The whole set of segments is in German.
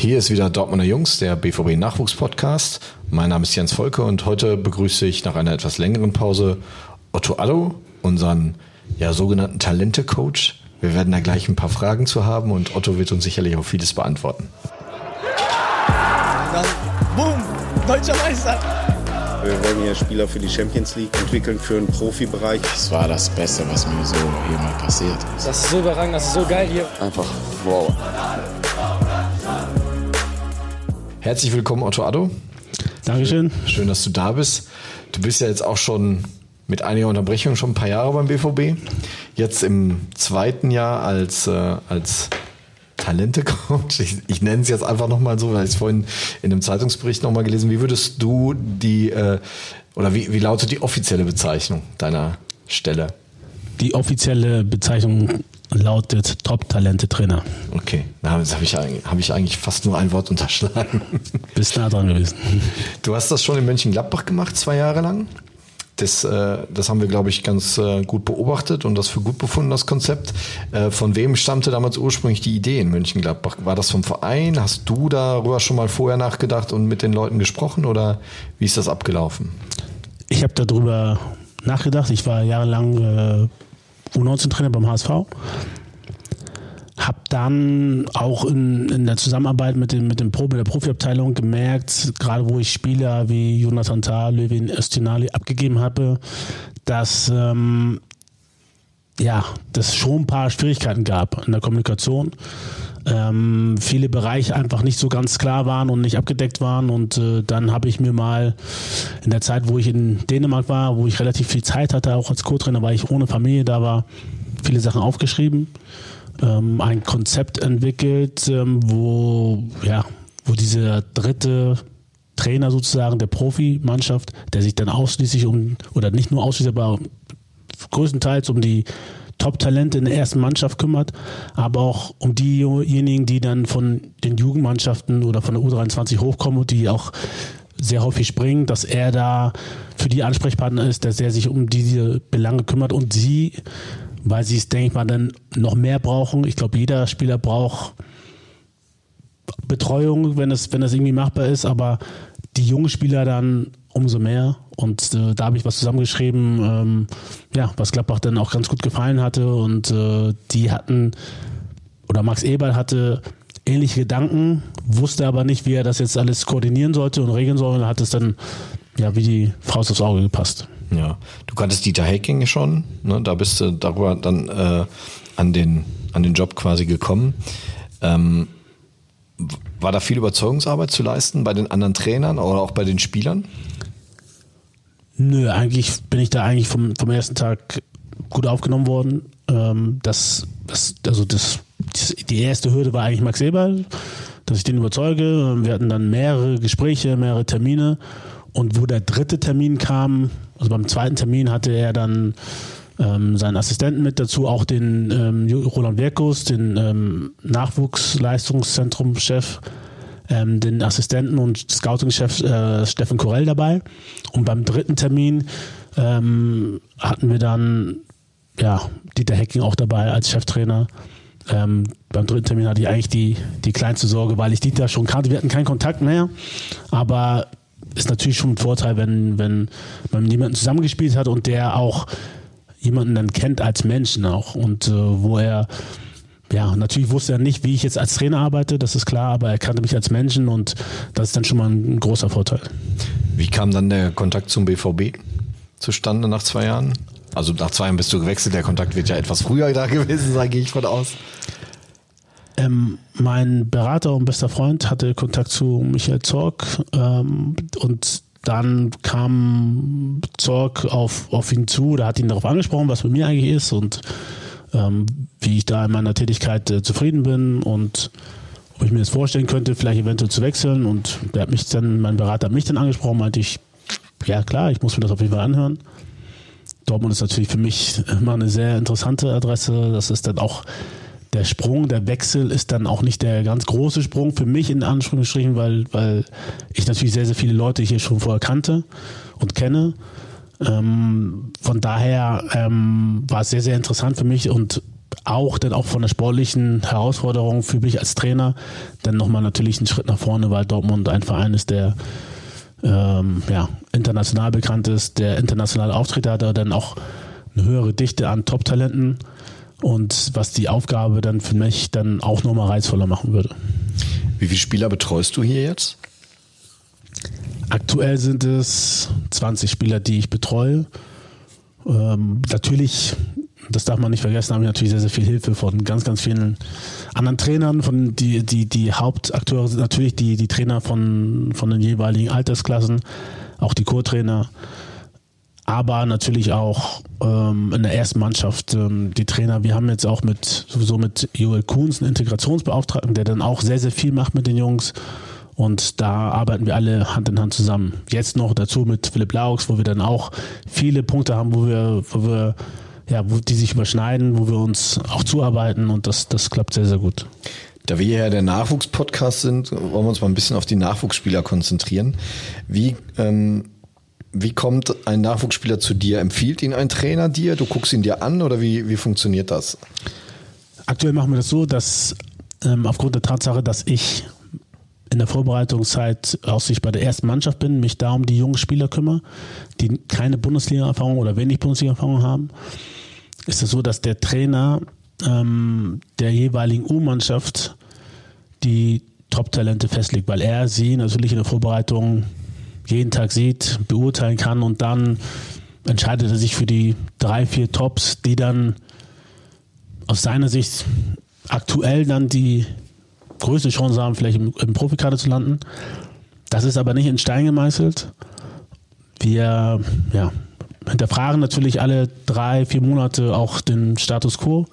Hier ist wieder Dortmunder Jungs, der BVB Nachwuchspodcast. Mein Name ist Jens Volke und heute begrüße ich nach einer etwas längeren Pause Otto Addo, unseren ja, sogenannten Talente-Coach. Wir werden da gleich ein paar Fragen zu haben und Otto wird uns sicherlich auch vieles beantworten. Dann, boom, deutscher Meister. Wir wollen hier Spieler für die Champions League entwickeln, für den Profibereich. Das war das Beste, was mir so jemals passiert ist. Das ist so überragend, das ist so geil hier. Einfach wow. Herzlich willkommen, Otto Addo. Dankeschön. Schön, dass du da bist. Du bist ja jetzt auch schon mit einiger Unterbrechung schon ein paar Jahre beim BVB. Jetzt im zweiten Jahr als, äh, als Talente-Coach. Ich, ich nenne es jetzt einfach nochmal so, weil ich es vorhin in einem Zeitungsbericht nochmal gelesen Wie würdest du die, äh, oder wie, wie lautet die offizielle Bezeichnung deiner Stelle? Die offizielle Bezeichnung lautet Top-Talente-Trainer. Okay, das habe ich, hab ich eigentlich fast nur ein Wort unterschlagen. Bist nah dran gewesen. Du hast das schon in Mönchengladbach gemacht, zwei Jahre lang. Das, äh, das haben wir, glaube ich, ganz äh, gut beobachtet und das für gut befunden, das Konzept. Äh, von wem stammte damals ursprünglich die Idee in Mönchengladbach? War das vom Verein? Hast du darüber schon mal vorher nachgedacht und mit den Leuten gesprochen oder wie ist das abgelaufen? Ich habe darüber nachgedacht. Ich war jahrelang U19-Trainer beim HSV. Hab dann auch in, in der Zusammenarbeit mit dem, mit dem Pro, der Profiabteilung gemerkt, gerade wo ich Spieler wie Jonathan Tah, Levin Östinali abgegeben habe, dass ähm, ja, das schon ein paar Schwierigkeiten gab in der Kommunikation. Ähm, viele Bereiche einfach nicht so ganz klar waren und nicht abgedeckt waren. Und äh, dann habe ich mir mal in der Zeit, wo ich in Dänemark war, wo ich relativ viel Zeit hatte, auch als Co-Trainer, weil ich ohne Familie da war, viele Sachen aufgeschrieben, ähm, ein Konzept entwickelt, ähm, wo, ja, wo dieser dritte Trainer sozusagen der Profimannschaft, der sich dann ausschließlich um, oder nicht nur ausschließlich, aber größtenteils um die Top-Talente in der ersten Mannschaft kümmert, aber auch um diejenigen, die dann von den Jugendmannschaften oder von der U23 hochkommen und die auch sehr häufig springen, dass er da für die Ansprechpartner ist, dass er sich um diese Belange kümmert und sie, weil sie es, denke ich mal, dann noch mehr brauchen. Ich glaube, jeder Spieler braucht Betreuung, wenn es, wenn es irgendwie machbar ist, aber die jungen Spieler dann umso mehr. Und äh, da habe ich was zusammengeschrieben, ähm, ja, was Gladbach dann auch ganz gut gefallen hatte. Und äh, die hatten, oder Max Eberl hatte ähnliche Gedanken, wusste aber nicht, wie er das jetzt alles koordinieren sollte und regeln soll. Und hat es dann ja wie die Faust aufs Auge gepasst. Ja, du kanntest Dieter Hecking schon, ne? da bist du darüber dann äh, an, den, an den Job quasi gekommen. Ähm, war da viel Überzeugungsarbeit zu leisten bei den anderen Trainern oder auch bei den Spielern? Nö, eigentlich bin ich da eigentlich vom, vom ersten Tag gut aufgenommen worden. Ähm, das, das, also das, die erste Hürde war eigentlich Max Eberl, dass ich den überzeuge. Wir hatten dann mehrere Gespräche, mehrere Termine. Und wo der dritte Termin kam, also beim zweiten Termin hatte er dann ähm, seinen Assistenten mit dazu, auch den ähm, Roland Werkus, den ähm, Nachwuchsleistungszentrum-Chef, ähm, den Assistenten und Scouting-Chef äh, Steffen Korell dabei. Und beim dritten Termin ähm, hatten wir dann ja, Dieter Hecking auch dabei als Cheftrainer. Ähm, beim dritten Termin hatte ich eigentlich die, die kleinste Sorge, weil ich Dieter schon kannte. Wir hatten keinen Kontakt mehr, aber ist natürlich schon ein Vorteil, wenn, wenn man jemandem zusammengespielt hat und der auch jemanden dann kennt als Menschen auch und äh, wo er ja, natürlich wusste er nicht, wie ich jetzt als Trainer arbeite, das ist klar, aber er kannte mich als Menschen und das ist dann schon mal ein, großer Vorteil. Wie kam dann der Kontakt zum BVB zustande nach zwei Jahren? Also nach zwei Jahren bist du gewechselt, der Kontakt wird ja etwas früher da gewesen sein, gehe ich von aus. Ähm, mein Berater und bester Freund hatte Kontakt zu Michael Zorg ähm, und dann kam Zorg auf, auf ihn zu, da hat ihn darauf angesprochen, was bei mir eigentlich ist und ähm, wie ich da in meiner Tätigkeit äh, zufrieden bin und ob ich mir das vorstellen könnte, vielleicht eventuell zu wechseln. Und der hat mich dann, mein Berater hat mich dann angesprochen, meinte ich, ja klar, ich muss mir das auf jeden Fall anhören. Dortmund ist natürlich für mich immer eine sehr interessante Adresse. Das ist dann auch der Sprung, der Wechsel ist dann auch nicht der ganz große Sprung für mich in Anführungsstrichen, weil, weil ich natürlich sehr, sehr viele Leute hier schon vorher kannte und kenne. Ähm, von daher ähm, war es sehr, sehr interessant für mich und auch dann auch von der sportlichen Herausforderung für mich als Trainer dann nochmal natürlich einen Schritt nach vorne, weil Dortmund ein Verein ist, der ähm, ja, international bekannt ist, der internationale Auftritte hat, dann auch eine höhere Dichte an Top-Talenten und was die Aufgabe dann für mich dann auch nochmal reizvoller machen würde. Wie viele Spieler betreust du hier jetzt? Aktuell sind es 20 Spieler, die ich betreue. Ähm, natürlich, das darf man nicht vergessen, habe ich natürlich sehr, sehr viel Hilfe von ganz, ganz vielen anderen Trainern. Von die, die, die Hauptakteure sind natürlich die, die Trainer von, von den jeweiligen Altersklassen, auch die Co-Trainer aber natürlich auch ähm, in der ersten Mannschaft ähm, die Trainer. Wir haben jetzt auch mit sowieso mit Joel Kuhns einen Integrationsbeauftragten, der dann auch sehr, sehr viel macht mit den Jungs. Und da arbeiten wir alle Hand in Hand zusammen. Jetzt noch dazu mit Philipp Laux, wo wir dann auch viele Punkte haben, wo wir, wo wir, ja, wo die sich überschneiden, wo wir uns auch zuarbeiten und das, das klappt sehr, sehr gut. Da wir ja der Nachwuchspodcast sind, wollen wir uns mal ein bisschen auf die Nachwuchsspieler konzentrieren. Wie ähm, wie kommt ein Nachwuchsspieler zu dir? Empfiehlt ihn ein Trainer dir? Du guckst ihn dir an oder wie, wie funktioniert das? Aktuell machen wir das so, dass ähm, aufgrund der Tatsache, dass ich in der Vorbereitungszeit aus sich bei der ersten Mannschaft bin, mich da um die jungen Spieler kümmere, die keine Bundesliga-Erfahrung oder wenig Bundesliga-Erfahrung haben, ist es so, dass der Trainer ähm, der jeweiligen U-Mannschaft die Top-Talente festlegt, weil er sie natürlich in der Vorbereitung jeden Tag sieht, beurteilen kann und dann entscheidet er sich für die drei, vier Tops, die dann aus seiner Sicht aktuell dann die größte Chance haben, vielleicht im, im Profikader zu landen. Das ist aber nicht in Stein gemeißelt. Wir ja, hinterfragen natürlich alle drei, vier Monate auch den Status quo,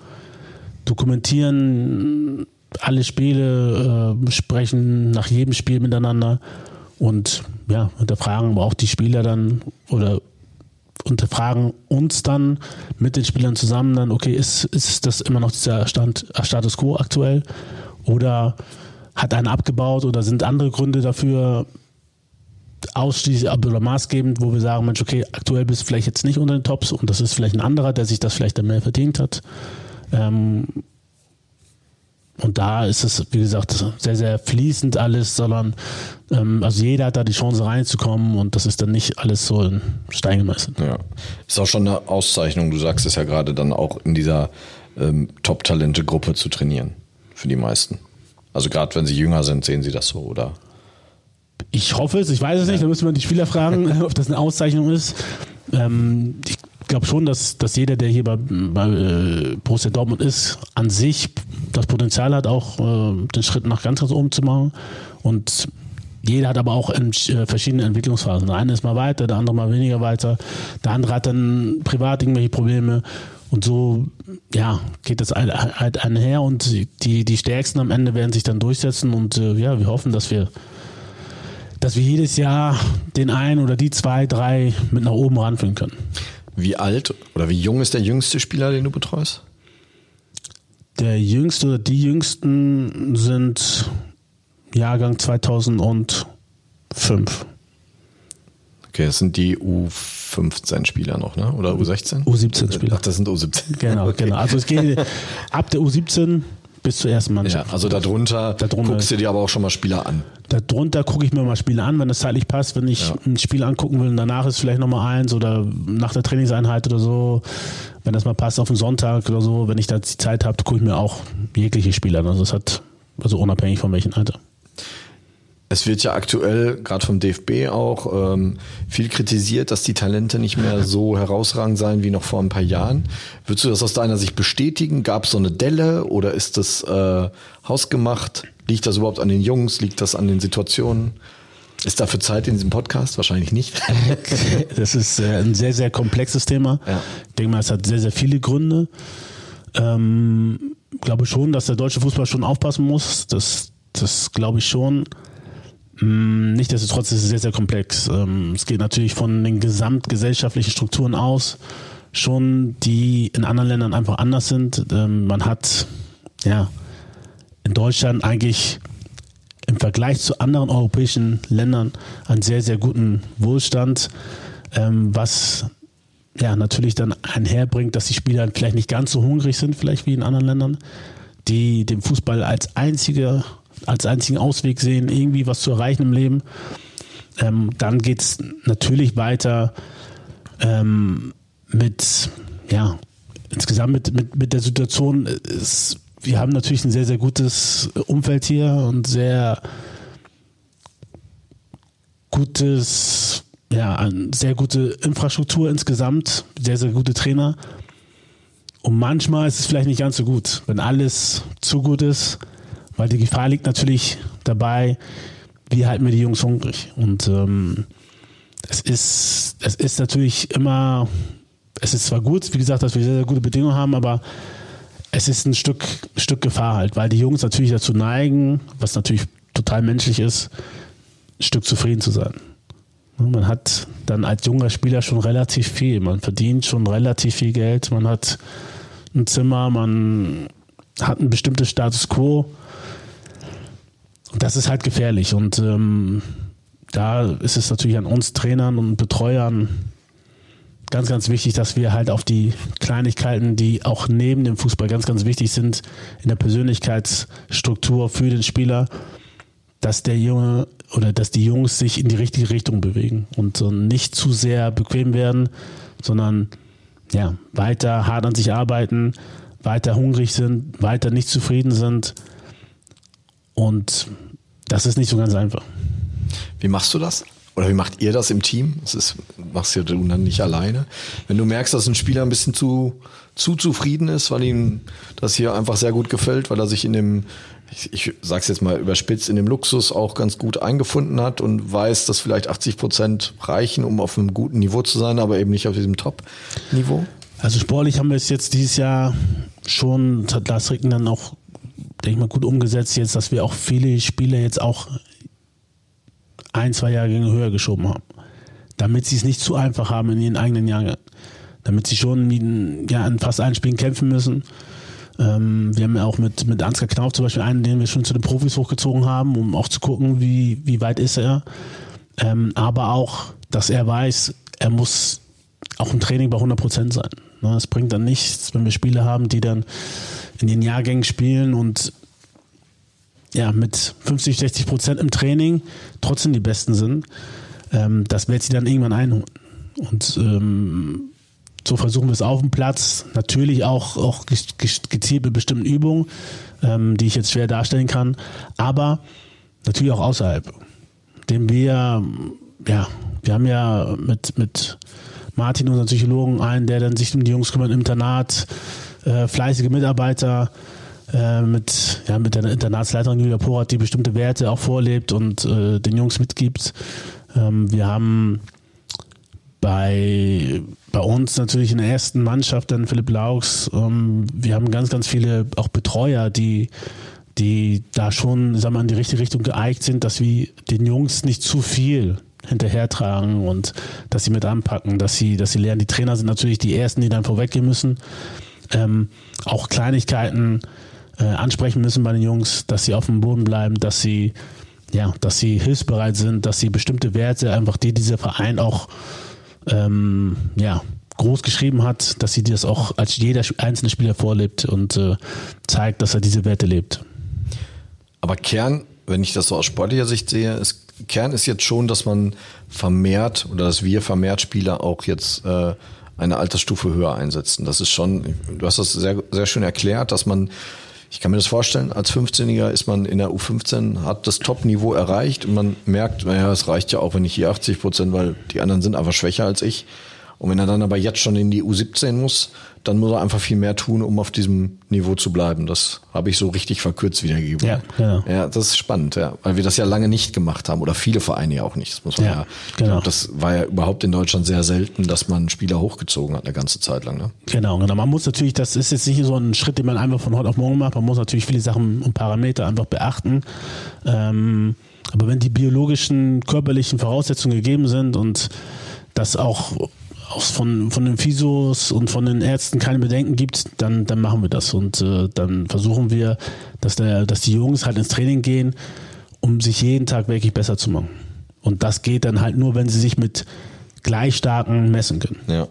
dokumentieren alle Spiele, äh, sprechen nach jedem Spiel miteinander und ja, unterfragen aber auch die Spieler dann oder unterfragen uns dann mit den Spielern zusammen dann, okay, ist, ist das immer noch dieser Stand, Status quo aktuell oder hat einer abgebaut oder sind andere Gründe dafür ausschließlich oder maßgebend, wo wir sagen, Mensch, okay, aktuell bist du vielleicht jetzt nicht unter den Tops und das ist vielleicht ein anderer, der sich das vielleicht dann mehr verdient hat. Ähm, und da ist es, wie gesagt, sehr, sehr fließend alles, sondern ähm, also jeder hat da die Chance reinzukommen und das ist dann nicht alles so in Stein gemeißelt. Ja, ist auch schon eine Auszeichnung. Du sagst es ja gerade dann auch in dieser ähm, Top-Talente-Gruppe zu trainieren für die meisten. Also gerade wenn sie jünger sind, sehen sie das so, oder? Ich hoffe es, ich weiß es nicht, da müssen wir die Spieler fragen, ob das eine Auszeichnung ist. Ähm, ich glaube schon, dass, dass jeder, der hier bei, bei äh, Borussia Dortmund ist, an sich das Potenzial hat, auch äh, den Schritt nach ganz, ganz oben zu machen. Und jeder hat aber auch in, äh, verschiedene Entwicklungsphasen. Der eine ist mal weiter, der andere mal weniger weiter. Der andere hat dann privat irgendwelche Probleme. Und so, ja, geht das halt einher und die, die Stärksten am Ende werden sich dann durchsetzen und äh, ja, wir hoffen, dass wir, dass wir jedes Jahr den einen oder die zwei, drei mit nach oben ranführen können. Wie alt oder wie jung ist der jüngste Spieler, den du betreust? Der jüngste oder die jüngsten sind Jahrgang 2005. Okay, das sind die U15-Spieler noch, ne? Oder U16? U17-Spieler. Ach, das sind U17. Genau, okay. genau. Also es geht ab der U17 bis zur ersten Mannschaft. Ja, also darunter, Darunter- guckst du dir aber auch schon mal Spieler an. Darunter gucke ich mir mal Spiele an, wenn es zeitlich passt. Wenn ich Ja. ein Spiel angucken will und danach ist vielleicht nochmal eins oder nach der Trainingseinheit oder so, wenn das mal passt auf den Sonntag oder so, wenn ich da die Zeit habe, gucke ich mir auch jegliche Spiele an. Also es hat, also unabhängig von welchem Alter. Es wird ja aktuell, gerade vom DFB auch, ähm, viel kritisiert, dass die Talente nicht mehr so herausragend seien wie noch vor ein paar Jahren. Würdest du das aus deiner Sicht bestätigen? Gab es so eine Delle oder ist das äh, hausgemacht? Liegt das überhaupt an den Jungs? Liegt das an den Situationen? Ist dafür Zeit in diesem Podcast? Wahrscheinlich nicht. Das ist äh, ein sehr, sehr komplexes Thema. Ja. Ich denke mal, es hat sehr, sehr viele Gründe. Ähm, glaube schon, dass der deutsche Fußball schon aufpassen muss. Das, das glaube ich schon. Mm, Nichtsdestotrotz ist es sehr, sehr komplex. Ähm, es geht natürlich von den gesamtgesellschaftlichen Strukturen aus, schon die in anderen Ländern einfach anders sind. Ähm, man hat ja in Deutschland eigentlich im Vergleich zu anderen europäischen Ländern einen sehr, sehr guten Wohlstand, ähm, was ja natürlich dann einherbringt, dass die Spieler vielleicht nicht ganz so hungrig sind, vielleicht wie in anderen Ländern, die den Fußball als einzige, als einzigen Ausweg sehen, irgendwie was zu erreichen im Leben. Ähm, dann geht es natürlich weiter ähm, mit, ja, insgesamt mit, mit, mit der Situation. Ist, wir haben natürlich ein sehr, sehr gutes Umfeld hier und sehr gutes, ja, eine sehr gute Infrastruktur insgesamt, sehr, sehr gute Trainer. Und manchmal ist es vielleicht nicht ganz so gut, wenn alles zu gut ist, weil die Gefahr liegt natürlich dabei, wie halten wir die Jungs hungrig. Und ähm, es ist, es ist natürlich immer, es ist zwar gut, wie gesagt, dass wir sehr, sehr gute Bedingungen haben, aber es ist ein Stück, Stück Gefahr halt, weil die Jungs natürlich dazu neigen, was natürlich total menschlich ist, ein Stück zufrieden zu sein. Man hat dann als junger Spieler schon relativ viel. Man verdient schon relativ viel Geld. Man hat ein Zimmer, man hat ein bestimmtes Status quo. Das ist halt gefährlich. Und ähm, da ist es natürlich an uns Trainern und Betreuern ganz, ganz wichtig, dass wir halt auf die Kleinigkeiten, die auch neben dem Fußball ganz, ganz wichtig sind, in der Persönlichkeitsstruktur für den Spieler, dass der Junge oder dass die Jungs sich in die richtige Richtung bewegen und nicht zu sehr bequem werden, sondern ja, weiter hart an sich arbeiten, weiter hungrig sind, weiter nicht zufrieden sind. Und das ist nicht so ganz einfach. Wie machst du das? Oder wie macht ihr das im Team? Das ist, machst du dann nicht alleine. Wenn du merkst, dass ein Spieler ein bisschen zu, zu zufrieden ist, weil ihm das hier einfach sehr gut gefällt, weil er sich in dem, ich, ich sag's jetzt mal überspitzt, in dem Luxus auch ganz gut eingefunden hat und weiß, dass vielleicht 80 Prozent reichen, um auf einem guten Niveau zu sein, aber eben nicht auf diesem Top-Niveau? Also sportlich haben wir es jetzt dieses Jahr schon, das hat Lars Ricken dann auch, denke ich mal, gut umgesetzt jetzt, dass wir auch viele Spieler jetzt auch ein, zwei Jahrgänge höher geschoben haben. Damit sie es nicht zu einfach haben in ihren eigenen Jahren. Damit sie schon in, ja, in fast allen Spielen kämpfen müssen. Ähm, wir haben ja auch mit, mit Ansgar Knauf zum Beispiel einen, den wir schon zu den Profis hochgezogen haben, um auch zu gucken, wie, wie weit ist er. Ähm, aber auch, dass er weiß, er muss auch im Training bei 100 Prozent sein. Ne, es bringt dann nichts, wenn wir Spiele haben, die dann in den Jahrgängen spielen und ja, mit 50, 60 Prozent im Training trotzdem die Besten sind, ähm, das wird sie dann irgendwann einholen. Und ähm, so versuchen wir es auf dem Platz. Natürlich auch, auch gezielt mit bestimmten Übungen, ähm, die ich jetzt schwer darstellen kann, aber natürlich auch außerhalb. Dem wir, ja, wir haben ja mit, mit Martin, unseren Psychologen, einen, der dann sich um die Jungs kümmert im Internat, äh, fleißige Mitarbeiter, äh, mit, ja, mit der Internatsleiterin Julia Porat, die bestimmte Werte auch vorlebt und äh, den Jungs mitgibt. Ähm, wir haben bei, bei uns natürlich in der ersten Mannschaft dann Philipp Laux. Ähm, wir haben ganz, ganz viele auch Betreuer, die, die da schon sagen wir, in die richtige Richtung geeignet sind, dass wir den Jungs nicht zu viel hinterhertragen und dass sie mit anpacken, dass sie, dass sie lernen. Die Trainer sind natürlich die ersten, die dann vorweggehen müssen. Ähm, auch Kleinigkeiten äh, ansprechen müssen bei den Jungs, dass sie auf dem Boden bleiben, dass sie ja, dass sie hilfsbereit sind, dass sie bestimmte Werte einfach, die dieser Verein auch ähm, ja, groß geschrieben hat, dass sie das auch als jeder einzelne Spieler vorlebt und äh, zeigt, dass er diese Werte lebt. Aber Kern, wenn ich das so aus sportlicher Sicht sehe, ist, Kern ist jetzt schon, dass man vermehrt oder dass wir vermehrt Spieler auch jetzt äh, eine Altersstufe höher einsetzen. Das ist schon, du hast das sehr, sehr schön erklärt, dass man ich kann mir das vorstellen, als 15-Jähriger ist man in der U15, hat das Top-Niveau erreicht und man merkt, naja, es reicht ja auch, wenn ich hier 80 Prozent, weil die anderen sind einfach schwächer als ich. Und wenn er dann aber jetzt schon in die U17 muss, dann muss er einfach viel mehr tun, um auf diesem Niveau zu bleiben. Das habe ich so richtig verkürzt wiedergegeben. Ja, genau. ja, das ist spannend, ja, weil wir das ja lange nicht gemacht haben oder viele Vereine ja auch nicht. Das muss man ja, ja genau. Glaub, das war ja überhaupt in Deutschland sehr selten, dass man Spieler hochgezogen hat eine ganze Zeit lang. Ne? Genau, genau. Man muss natürlich, das ist jetzt nicht so ein Schritt, den man einfach von heute auf morgen macht. Man muss natürlich viele Sachen und Parameter einfach beachten. Ähm, aber wenn die biologischen, körperlichen Voraussetzungen gegeben sind und das auch aus von, von den Physios und von den Ärzten keine Bedenken gibt, dann, dann machen wir das. Und äh, dann versuchen wir, dass, der, dass die Jungs halt ins Training gehen, um sich jeden Tag wirklich besser zu machen. Und das geht dann halt nur, wenn sie sich mit gleich starken messen können. Ja.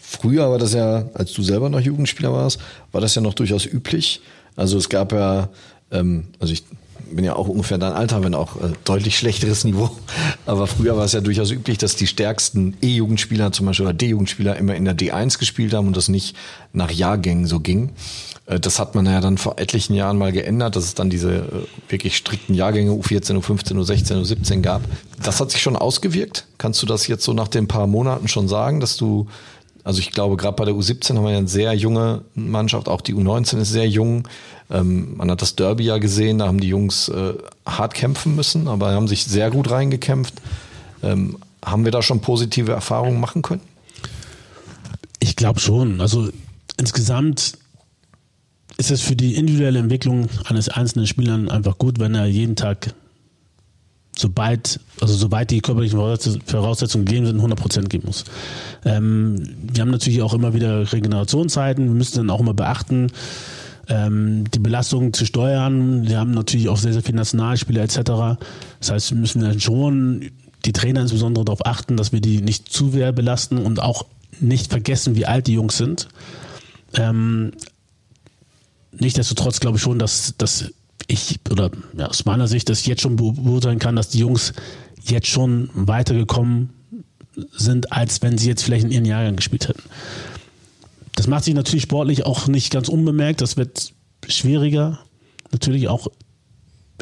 Früher war das ja, als du selber noch Jugendspieler warst, war das ja noch durchaus üblich. Also es gab ja, ähm, also ich bin ja auch ungefähr dein Alter, wenn auch äh, deutlich schlechteres Niveau. Aber früher war es ja durchaus üblich, dass die stärksten E-Jugendspieler zum Beispiel oder D-Jugendspieler immer in der D1 gespielt haben und das nicht nach Jahrgängen so ging. Äh, das hat man ja dann vor etlichen Jahren mal geändert, dass es dann diese äh, wirklich strikten Jahrgänge U14, U15, U16, U17 gab. Das hat sich schon ausgewirkt. Kannst du das jetzt so nach den paar Monaten schon sagen, dass du also ich glaube, gerade bei der U17 haben wir ja eine sehr junge Mannschaft, auch die U19 ist sehr jung. Ähm, man hat das Derby ja gesehen, da haben die Jungs äh, hart kämpfen müssen, aber haben sich sehr gut reingekämpft. Ähm, haben wir da schon positive Erfahrungen machen können? Ich glaube schon. Also insgesamt ist es für die individuelle Entwicklung eines einzelnen Spielers einfach gut, wenn er jeden Tag sobald, also sobald die körperlichen Voraussetzungen gegeben sind, 100% geben muss. Ähm, wir haben natürlich auch immer wieder Regenerationszeiten. Wir müssen dann auch immer beachten, ähm, die Belastung zu steuern. Wir haben natürlich auch sehr, sehr viele Nationalspieler etc. Das heißt, wir müssen dann schon die Trainer insbesondere darauf achten, dass wir die nicht zu sehr belasten und auch nicht vergessen, wie alt die Jungs sind. Ähm, Nichtsdestotrotz glaube ich schon, dass, dass ich, oder ja, aus meiner Sicht, ich jetzt schon beurteilen kann, dass die Jungs jetzt schon weitergekommen sind, als wenn sie jetzt vielleicht in ihren Jahrgang gespielt hätten. Das macht sich natürlich sportlich auch nicht ganz unbemerkt. Das wird schwieriger, natürlich auch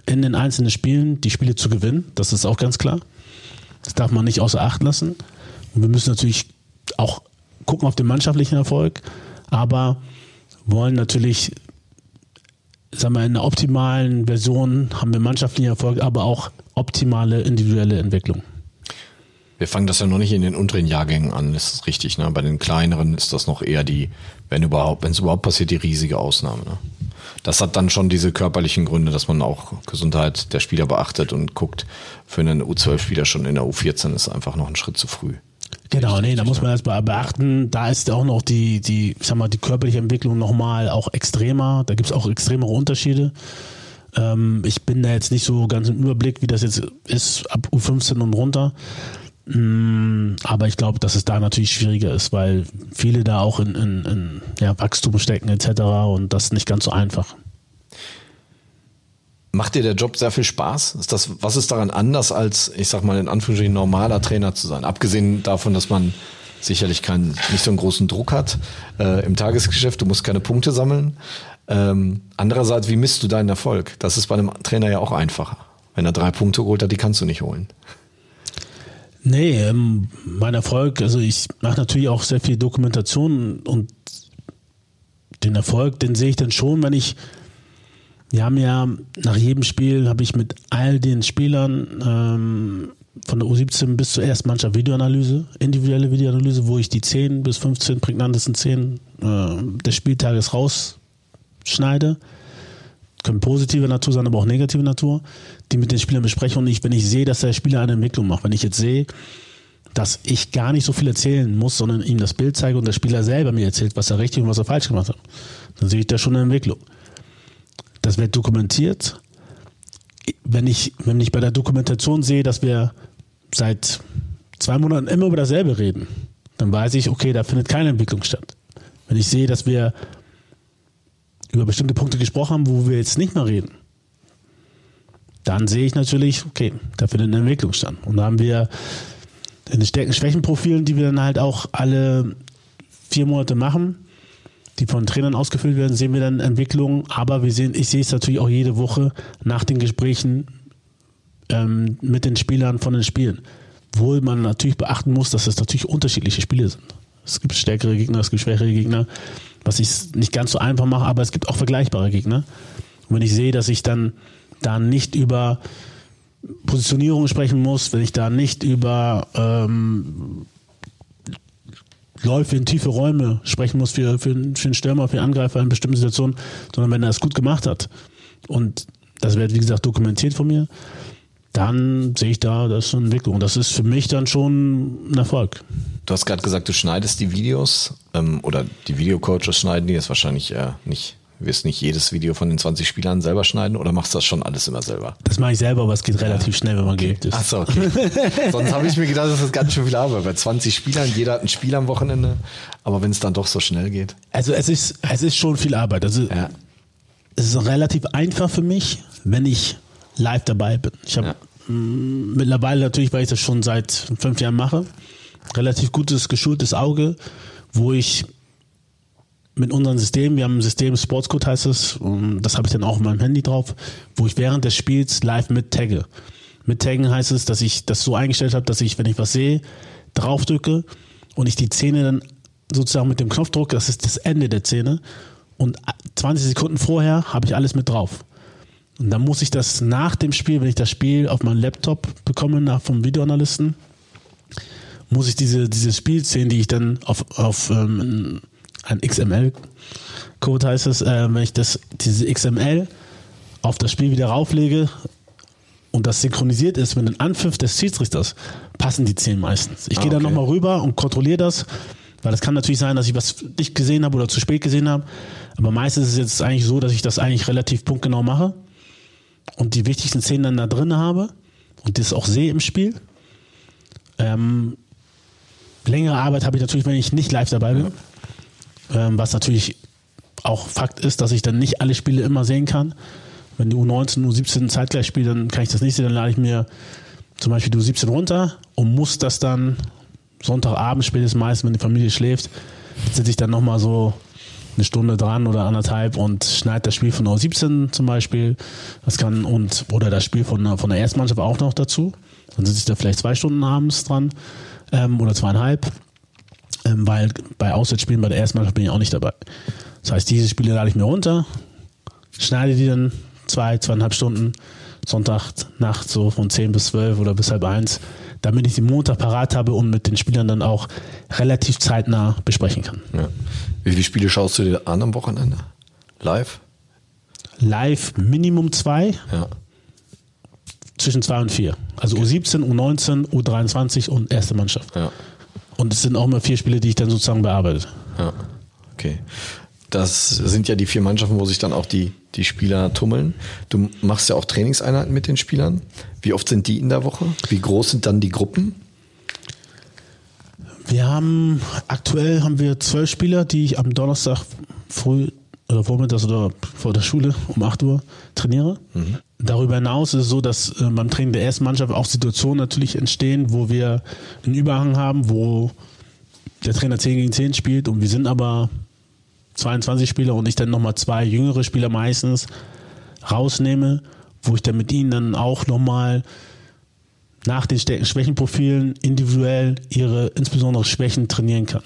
in den einzelnen Spielen die Spiele zu gewinnen. Das ist auch ganz klar. Das darf man nicht außer Acht lassen. Und wir müssen natürlich auch gucken auf den mannschaftlichen Erfolg, aber wollen natürlich sagen wir, in der optimalen Version haben wir mannschaftlichen Erfolg, aber auch optimale individuelle Entwicklung. Wir fangen das ja noch nicht in den unteren Jahrgängen an, ist das richtig. Ne? Bei den kleineren ist das noch eher die, wenn überhaupt, wenn es überhaupt passiert, die riesige Ausnahme. Ne? Das hat dann schon diese körperlichen Gründe, dass man auch Gesundheit der Spieler beachtet und guckt, für einen U12-Spieler schon in der U14 ist einfach noch ein Schritt zu früh. Genau, nee, da muss man mal beachten, da ist auch noch die, die, ich sag mal, die körperliche Entwicklung nochmal auch extremer. Da gibt es auch extremere Unterschiede. Ähm, ich bin da jetzt nicht so ganz im Überblick, wie das jetzt ist, ab U15 und runter. Mm, aber ich glaube, dass es da natürlich schwieriger ist, weil viele da auch in, in, in ja, Wachstum stecken etc. und das ist nicht ganz so einfach. Macht dir der Job sehr viel Spaß? Ist das, was ist daran anders als, ich sag mal, in Anführungsstrichen normaler Trainer zu sein? Abgesehen davon, dass man sicherlich keinen, nicht so einen großen Druck hat äh, im Tagesgeschäft, du musst keine Punkte sammeln. Ähm, andererseits, wie misst du deinen Erfolg? Das ist bei einem Trainer ja auch einfacher. Wenn er drei Punkte geholt hat, die kannst du nicht holen. Nee, ähm, mein Erfolg, also ich mache natürlich auch sehr viel Dokumentation und den Erfolg, den sehe ich dann schon, wenn ich wir haben ja nach jedem Spiel habe ich mit all den Spielern ähm, von der U17 bis zur Erstmannschaft Videoanalyse, individuelle Videoanalyse, wo ich die 10 bis 15 prägnantesten 10 äh, des Spieltages rausschneide. Können positive Natur sein, aber auch negative Natur, die mit den Spielern bespreche und ich, wenn ich sehe, dass der Spieler eine Entwicklung macht, wenn ich jetzt sehe, dass ich gar nicht so viel erzählen muss, sondern ihm das Bild zeige und der Spieler selber mir erzählt, was er richtig und was er falsch gemacht hat, dann sehe ich da schon eine Entwicklung. Das wird dokumentiert. Wenn ich, wenn ich bei der Dokumentation sehe, dass wir seit zwei Monaten immer über dasselbe reden, dann weiß ich, okay, da findet keine Entwicklung statt. Wenn ich sehe, dass wir über bestimmte Punkte gesprochen haben, wo wir jetzt nicht mehr reden, dann sehe ich natürlich, okay, da findet eine Entwicklung statt. Und da haben wir in den Stärken-Schwächen-Profilen, die wir dann halt auch alle vier Monate machen, die von Trainern ausgefüllt werden, sehen wir dann Entwicklungen. Aber wir sehen, ich sehe es natürlich auch jede Woche nach den Gesprächen ähm, mit den Spielern von den Spielen. Wo man natürlich beachten muss, dass es natürlich unterschiedliche Spiele sind. Es gibt stärkere Gegner, es gibt schwächere Gegner, was ich nicht ganz so einfach mache, aber es gibt auch vergleichbare Gegner. Und wenn ich sehe, dass ich dann da nicht über Positionierung sprechen muss, wenn ich da nicht über ähm, Läufe in tiefe Räume sprechen muss für, für, für einen Stürmer, für einen Angreifer in bestimmten Situationen, sondern wenn er es gut gemacht hat und das wird, wie gesagt, dokumentiert von mir, dann sehe ich da, das ist eine Entwicklung. Und das ist für mich dann schon ein Erfolg. Du hast gerade gesagt, du schneidest die Videos ähm, oder die Videocoaches schneiden die, ist wahrscheinlich äh, nicht Wirst nicht jedes Video von den 20 Spielern selber schneiden oder machst du das schon alles immer selber? Das mache ich selber, aber es geht relativ schnell, wenn man geübt ist. Ach so, okay. Sonst habe ich mir gedacht, das ist ganz schön viel Arbeit. Bei 20 Spielern, jeder hat ein Spiel am Wochenende. Aber wenn es dann doch so schnell geht. Also es ist, es ist schon viel Arbeit. Also Ja. es ist relativ einfach für mich, wenn ich live dabei bin. Ich habe Ja. mh, mittlerweile natürlich, weil ich das schon seit fünf Jahren mache, relativ gutes, geschultes Auge, wo ich mit unserem System, wir haben ein System, Sportscode heißt es, und das habe ich dann auch auf meinem Handy drauf, wo ich während des Spiels live mit tagge. Mit taggen heißt es, dass ich das so eingestellt habe, dass ich, wenn ich was sehe, draufdrücke und ich die Szene dann sozusagen mit dem Knopfdruck, das ist das Ende der Szene, und 20 Sekunden vorher habe ich alles mit drauf. Und dann muss ich das nach dem Spiel, wenn ich das Spiel auf meinen Laptop bekomme, nach vom Videoanalysten, muss ich diese, diese Spielszenen, die ich dann auf, auf ähm, ein XML-Code heißt es, äh, wenn ich das, diese XML auf das Spiel wieder rauflege und das synchronisiert ist mit dem Anpfiff des Schiedsrichters, passen die Szenen meistens. Ich Ah, gehe dann okay. nochmal rüber und kontrolliere das, weil es kann natürlich sein, dass ich was nicht gesehen habe oder zu spät gesehen habe. Aber meistens ist es jetzt eigentlich so, dass ich das eigentlich relativ punktgenau mache und die wichtigsten Szenen dann da drin habe und das auch sehe im Spiel. Ähm, längere Arbeit habe ich natürlich, wenn ich nicht live dabei bin. Ähm, was natürlich auch Fakt ist, dass ich dann nicht alle Spiele immer sehen kann. Wenn die U19, U17 zeitgleich spielen, dann kann ich das nicht sehen. Dann lade ich mir zum Beispiel die U17 runter und muss das dann Sonntagabend spätestens meist, wenn die Familie schläft, sitze ich dann nochmal so eine Stunde dran oder anderthalb und schneide das Spiel von U17 zum Beispiel. Das kann und oder das Spiel von, der- von der Erstmannschaft auch noch dazu. Dann sitze ich da vielleicht zwei Stunden abends dran ähm, oder zweieinhalb, ähm, weil bei Auswärtsspielen bei der Erstmannschaft bin ich auch nicht dabei. Das heißt, diese Spiele lade ich mir runter, schneide die dann zwei, zweieinhalb Stunden, Sonntag Nacht so von 10 bis 12 oder bis halb eins, damit ich den Montag parat habe und mit den Spielern dann auch relativ zeitnah besprechen kann. Ja. Wie viele Spiele schaust du dir an am Wochenende? Live? Live Minimum zwei, Ja. zwischen zwei und vier. Also U17, U19, U23 und erste Mannschaft. Ja. Und es sind auch immer vier Spiele, die ich dann sozusagen bearbeite. Ja. Okay. Das sind ja die vier Mannschaften, wo sich dann auch die, die Spieler tummeln. Du machst ja auch Trainingseinheiten mit den Spielern. Wie oft sind die in der Woche? Wie groß sind dann die Gruppen? Wir haben aktuell haben wir zwölf Spieler, die ich am Donnerstag früh oder vormittags oder vor der Schule um 8 Uhr trainiere. Darüber hinaus ist es so, dass äh, beim Training der ersten Mannschaft auch Situationen natürlich entstehen, wo wir einen Überhang haben, wo der Trainer 10 gegen 10 spielt und wir sind aber 22 Spieler und ich dann nochmal zwei jüngere Spieler meistens rausnehme, wo ich dann mit ihnen dann auch nochmal nach den Schwächenprofilen individuell ihre insbesondere Schwächen trainieren kann.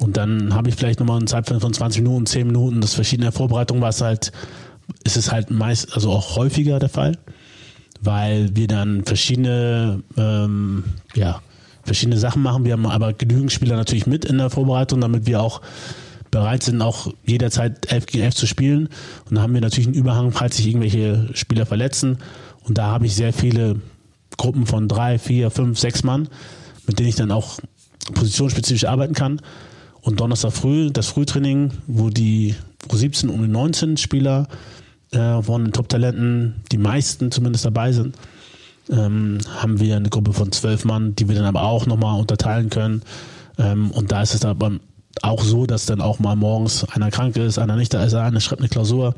Und dann habe ich vielleicht nochmal einen Zeitfenster von 20 Minuten, 10 Minuten, das verschiedene Vorbereitungen, was halt, ist es halt meist, also auch häufiger der Fall, weil wir dann verschiedene, ähm, ja, verschiedene Sachen machen. Wir haben aber genügend Spieler natürlich mit in der Vorbereitung, damit wir auch bereit sind, auch jederzeit 11 gegen 11 zu spielen. Und da haben wir natürlich einen Überhang, falls sich irgendwelche Spieler verletzen. Und da habe ich sehr viele Gruppen von drei, vier, fünf, sechs Mann, mit denen ich dann auch positionsspezifisch arbeiten kann. Und Donnerstag früh, das Frühtraining, wo die U17 und U19 Spieler äh, von den Top-Talenten, die meisten zumindest dabei sind, ähm, haben wir eine Gruppe von zwölf Mann, die wir dann aber auch nochmal unterteilen können. Ähm, und da ist es aber auch so, dass dann auch mal morgens einer krank ist, einer nicht da ist, einer schreibt eine Klausur.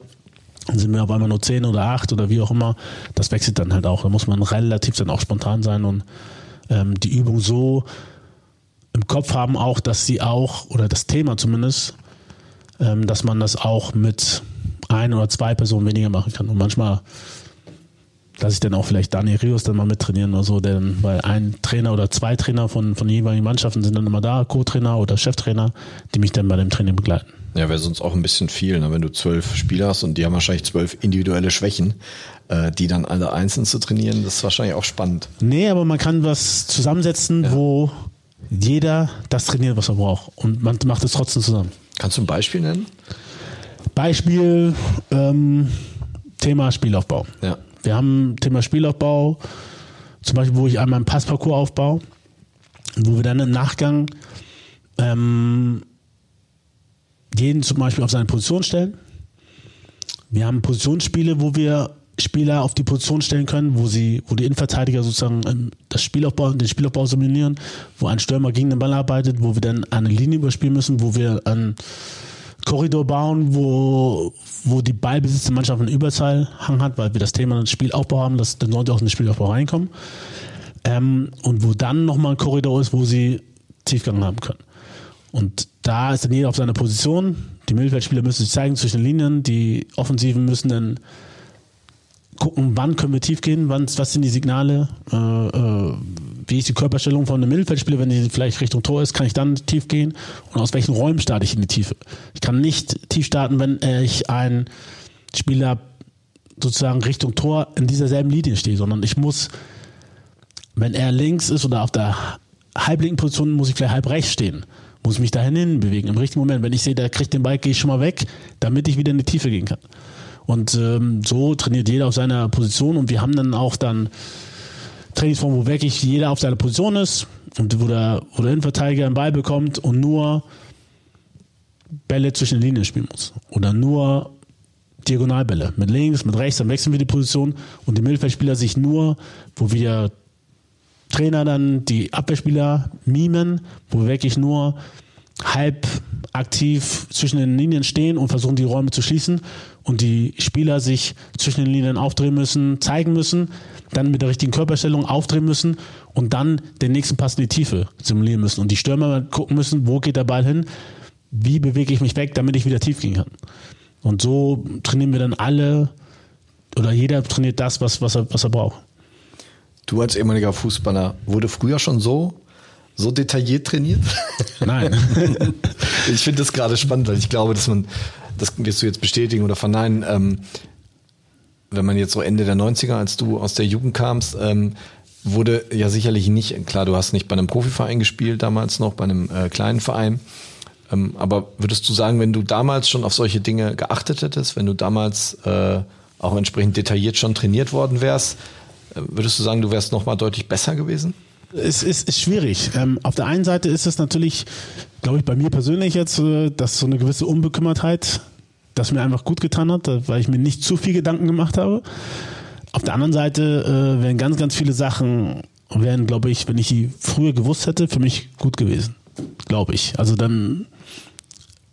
Dann sind wir auf einmal nur zehn oder acht oder wie auch immer. Das wechselt dann halt auch. Da muss man relativ dann auch spontan sein und ähm, die Übung so im Kopf haben auch, dass sie auch, oder das Thema zumindest, ähm, dass man das auch mit ein oder zwei Personen weniger machen kann. Und manchmal lasse ich dann auch vielleicht Daniel Rios dann mal mittrainieren oder so, denn weil ein Trainer oder zwei Trainer von, von jeweiligen Mannschaften sind dann immer da, Co-Trainer oder Cheftrainer, die mich dann bei dem Training begleiten. Ja, wäre sonst auch ein bisschen viel, ne? wenn du zwölf Spieler hast und die haben wahrscheinlich zwölf individuelle Schwächen, äh, die dann alle einzeln zu trainieren, das ist wahrscheinlich auch spannend. Nee, aber man kann was zusammensetzen, wo jeder das trainiert, was er braucht. Und man macht es trotzdem zusammen. Kannst du ein Beispiel nennen? Beispiel ähm, Thema Spielaufbau. Ja. Wir haben Thema Spielaufbau, zum Beispiel, wo ich einmal einen Passparcours aufbaue, wo wir dann im Nachgang ähm, jeden zum Beispiel auf seine Position stellen. Wir haben Positionsspiele, wo wir Spieler auf die Position stellen können, wo sie, wo die Innenverteidiger sozusagen ähm, das Spielaufbau, den Spielaufbau simulieren, wo ein Stürmer gegen den Ball arbeitet, wo wir dann eine Linie überspielen müssen, wo wir einen Korridor bauen, wo, wo die ballbesitzende Mannschaft einen Überzahlhang hat, weil wir das Thema Spielaufbau haben, dass dann sollte auch in den Spielaufbau reinkommen. Ähm, und wo dann nochmal ein Korridor ist, wo sie Tiefgang haben können. Und da ist dann jeder auf seiner Position. Die Mittelfeldspieler müssen sich zeigen zwischen den Linien, die Offensiven müssen dann gucken, wann können wir tief gehen, wann, was sind die Signale, äh, äh, wie ist die Körperstellung von einem Mittelfeldspieler, wenn die vielleicht Richtung Tor ist, kann ich dann tief gehen und aus welchen Räumen starte ich in die Tiefe. Ich kann nicht tief starten, wenn ich einen Spieler sozusagen Richtung Tor in dieser selben Linie stehe, sondern ich muss, wenn er links ist oder auf der halblinken Position, muss ich vielleicht halb rechts stehen muss mich dahin bewegen im richtigen Moment. Wenn ich sehe, der kriegt den Ball, gehe ich schon mal weg, damit ich wieder in die Tiefe gehen kann. Und ähm, so trainiert jeder auf seiner Position und wir haben dann auch dann Trainingsform, wo wirklich jeder auf seiner Position ist und wo der, wo der Innenverteidiger einen Ball bekommt und nur Bälle zwischen den Linien spielen muss. Oder nur Diagonalbälle. Mit links, mit rechts, dann wechseln wir die Position und die Mittelfeldspieler sich nur, wo wir Trainer dann die Abwehrspieler mimen, wo wir wirklich nur halb aktiv zwischen den Linien stehen und versuchen, die Räume zu schließen und die Spieler sich zwischen den Linien aufdrehen müssen, zeigen müssen, dann mit der richtigen Körperstellung aufdrehen müssen und dann den nächsten Pass in die Tiefe simulieren müssen und die Stürmer gucken müssen, wo geht der Ball hin, wie bewege ich mich weg, damit ich wieder tief gehen kann. Und so trainieren wir dann alle oder jeder trainiert das, was, was, er, was er braucht. Du als ehemaliger Fußballer wurde früher schon so so detailliert trainiert? Nein. ich finde das gerade spannend, weil ich glaube, dass man, das wirst du jetzt bestätigen oder verneinen, ähm, wenn man jetzt so Ende der 90er, als du aus der Jugend kamst, ähm, wurde ja sicherlich nicht, klar, du hast nicht bei einem Profiverein gespielt damals noch, bei einem äh, kleinen Verein. Ähm, aber würdest du sagen, wenn du damals schon auf solche Dinge geachtet hättest, wenn du damals äh, auch entsprechend detailliert schon trainiert worden wärst, äh, würdest du sagen, du wärst nochmal deutlich besser gewesen? Es ist, ist schwierig. Ähm, auf der einen Seite ist es natürlich, glaube ich, bei mir persönlich jetzt, äh, dass so eine gewisse Unbekümmertheit, das mir einfach gut getan hat, weil ich mir nicht zu viel Gedanken gemacht habe. Auf der anderen Seite äh, wären ganz, ganz viele Sachen, wären, glaube ich, wenn ich die früher gewusst hätte, für mich gut gewesen. Glaube ich. Also dann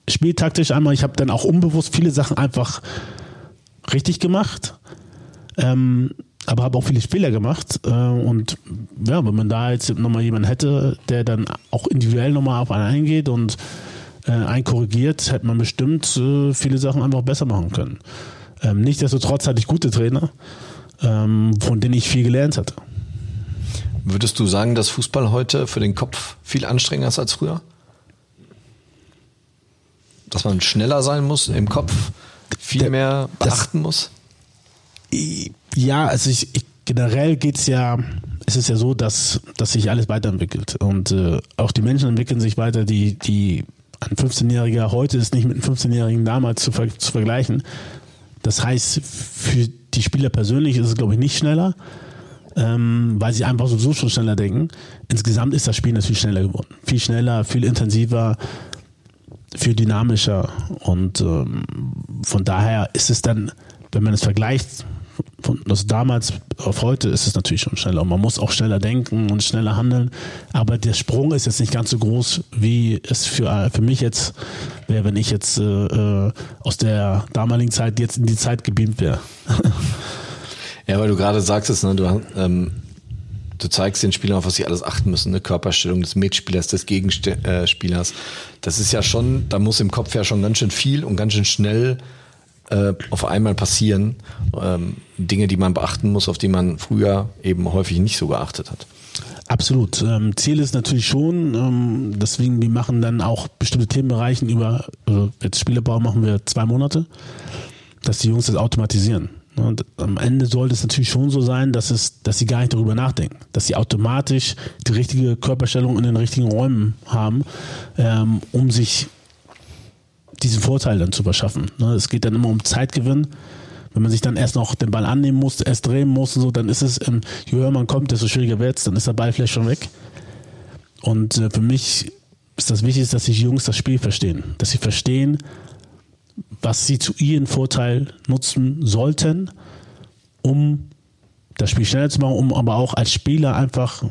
spieltaktisch einmal, ich habe dann auch unbewusst viele Sachen einfach richtig gemacht. Ähm, aber habe auch viele Fehler gemacht. Äh, und ja, wenn man da jetzt nochmal jemanden hätte, der dann auch individuell nochmal auf einen eingeht und äh, einen korrigiert, hätte man bestimmt äh, viele Sachen einfach besser machen können. Ähm, nichtsdestotrotz hatte ich gute Trainer, ähm, von denen ich viel gelernt hatte. Würdest du sagen, dass Fußball heute für den Kopf viel anstrengender ist als früher? Dass man schneller sein muss im Kopf, viel mehr beachten muss? Ja, also ich, ich generell geht's ja, es ist ja so, dass, dass sich alles weiterentwickelt. Und äh, auch die Menschen entwickeln sich weiter, die, die ein 15-Jähriger heute ist nicht mit einem 15-Jährigen damals zu, ver zu vergleichen. Das heißt, für die Spieler persönlich ist es, glaube ich, nicht schneller, ähm, weil sie einfach sowieso schon schneller denken. Insgesamt ist das Spiel natürlich schneller geworden. Viel schneller, viel intensiver, viel dynamischer. Und ähm, von daher ist es dann, wenn man es vergleicht, von also damals auf heute ist es natürlich schon schneller. Und man muss auch schneller denken und schneller handeln. Aber der Sprung ist jetzt nicht ganz so groß, wie es für, für mich jetzt wäre, wenn ich jetzt äh, äh aus der damaligen Zeit jetzt in die Zeit gebeamt wäre. ja, weil du gerade sagtest, ne, du, ähm, du zeigst den Spielern auf was sie alles achten müssen, eine Körperstellung des Mitspielers, des Gegenspielers. Das ist ja schon, da muss im Kopf ja schon ganz schön viel und ganz schön schnell äh, auf einmal passieren. Ähm, Dinge, die man beachten muss, auf die man früher eben häufig nicht so geachtet hat. Absolut. Ähm, Ziel ist natürlich schon, ähm, deswegen, wir machen dann auch bestimmte Themenbereichen über, also jetzt Spielerbau machen wir zwei Monate, dass die Jungs das automatisieren. Und am Ende sollte es natürlich schon so sein, dass es, dass sie gar nicht darüber nachdenken, dass sie automatisch die richtige Körperstellung in den richtigen Räumen haben, ähm, um sich diesen Vorteil dann zu verschaffen. Ne? Es geht dann immer um Zeitgewinn. Wenn man sich dann erst noch den Ball annehmen muss, erst drehen muss und so, dann ist es, ähm, je höher man kommt, desto schwieriger wird es, dann ist der Ball vielleicht schon weg. Und äh, für mich ist das Wichtigste, dass die Jungs das Spiel verstehen. Dass sie verstehen, was sie zu ihrem Vorteil nutzen sollten, um das Spiel schneller zu machen, um aber auch als Spieler einfach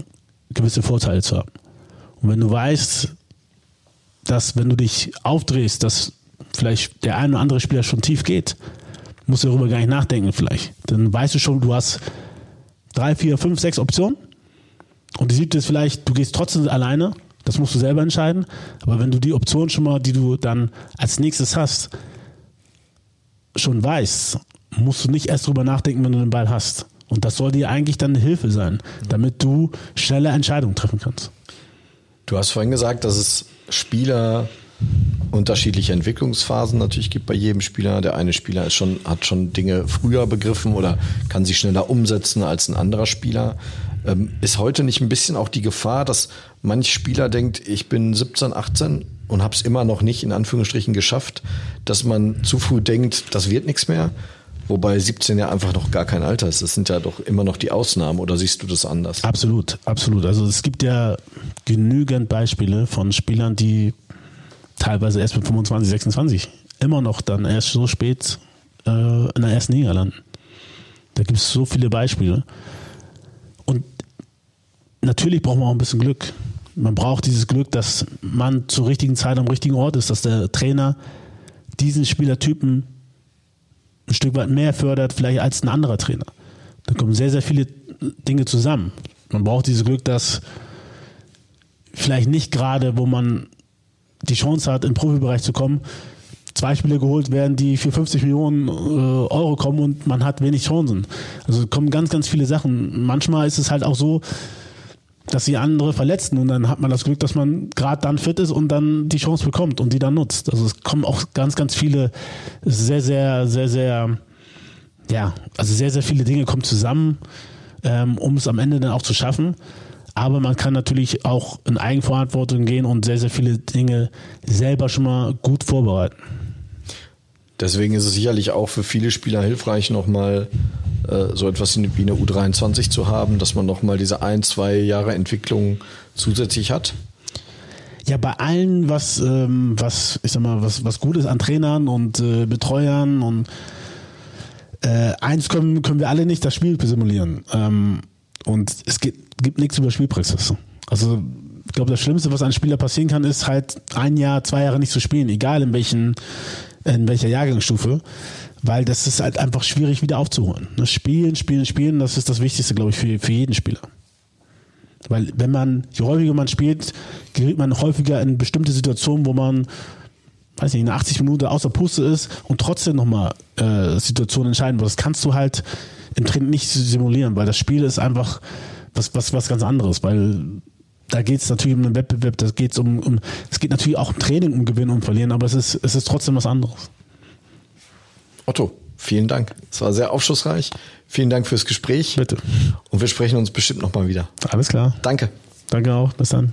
gewisse Vorteile zu haben. Und wenn du weißt, dass wenn du dich aufdrehst, dass vielleicht der ein oder andere Spieler schon tief geht, musst du darüber gar nicht nachdenken vielleicht. Dann weißt du schon, du hast drei, vier, fünf, sechs Optionen und die siebte ist vielleicht, du gehst trotzdem alleine, das musst du selber entscheiden, aber wenn du die Option schon mal, die du dann als nächstes hast, schon weißt, musst du nicht erst drüber nachdenken, wenn du den Ball hast. Und das soll dir eigentlich dann eine Hilfe sein, damit du schnelle Entscheidungen treffen kannst. Du hast vorhin gesagt, dass es Spieler unterschiedliche Entwicklungsphasen natürlich gibt bei jedem Spieler. Der eine Spieler ist schon, hat schon Dinge früher begriffen oder kann sie schneller umsetzen als ein anderer Spieler. Ähm, ist heute nicht ein bisschen auch die Gefahr, dass manch Spieler denkt, ich bin 17, 18 und habe es immer noch nicht in Anführungsstrichen geschafft, dass man zu früh denkt, das wird nichts mehr Wobei 17 ja einfach noch gar kein Alter ist. Das sind ja doch immer noch die Ausnahmen. Oder siehst du das anders? Absolut, absolut. Also es gibt ja genügend Beispiele von Spielern, die teilweise erst mit 25, 26 immer noch dann erst so spät äh, in der ersten Liga landen. Da gibt es so viele Beispiele. Und natürlich braucht man auch ein bisschen Glück. Man braucht dieses Glück, dass man zur richtigen Zeit am richtigen Ort ist, dass der Trainer diesen Spielertypen ein Stück weit mehr fördert, vielleicht als ein anderer Trainer. Da kommen sehr, sehr viele Dinge zusammen. Man braucht dieses Glück, dass vielleicht nicht gerade, wo man die Chance hat, im Profibereich zu kommen, zwei Spiele geholt werden, die für 50 Millionen äh, Euro kommen und man hat wenig Chancen. Also kommen ganz, ganz viele Sachen. Manchmal ist es halt auch so, dass sie andere verletzen und dann hat man das Glück, dass man gerade dann fit ist und dann die Chance bekommt und die dann nutzt. Also es kommen auch ganz, ganz viele sehr, sehr, sehr, sehr, ja, also sehr, sehr viele Dinge kommen zusammen, ähm, um es am Ende dann auch zu schaffen. Aber man kann natürlich auch in Eigenverantwortung gehen und sehr, sehr viele Dinge selber schon mal gut vorbereiten. Deswegen ist es sicherlich auch für viele Spieler hilfreich, nochmal äh, so etwas wie eine U23 zu haben, dass man nochmal diese ein, zwei Jahre Entwicklung zusätzlich hat. Ja, bei allen, was, ähm, was, ich sag mal, was, was gut ist an Trainern und äh, Betreuern und äh, eins können, können wir alle nicht, das Spiel simulieren. Ähm, und es gibt, gibt nichts über Spielpraxis. Also ich glaube, das Schlimmste, was einem Spieler passieren kann, ist halt ein Jahr, zwei Jahre nicht zu spielen, egal in welchen in welcher Jahrgangsstufe, weil das ist halt einfach schwierig wieder aufzuholen. Das Spielen, Spielen, Spielen, das ist das Wichtigste, glaube ich, für, für jeden Spieler. Weil wenn man, je häufiger man spielt, gerät man häufiger in bestimmte Situationen, wo man, weiß nicht, in 80 Minuten außer Puste ist und trotzdem nochmal äh, Situationen entscheiden muss. Das kannst du halt im Training nicht simulieren, weil das Spiel ist einfach was, was, was ganz anderes, weil da geht es natürlich um einen Wettbewerb, das geht's um, um, es geht natürlich auch um Training, um Gewinnen und Verlieren, aber es ist, es ist trotzdem was anderes. Otto, vielen Dank. Es war sehr aufschlussreich. Vielen Dank fürs Gespräch. Bitte. Und wir sprechen uns bestimmt nochmal wieder. Alles klar. Danke. Danke auch. Bis dann.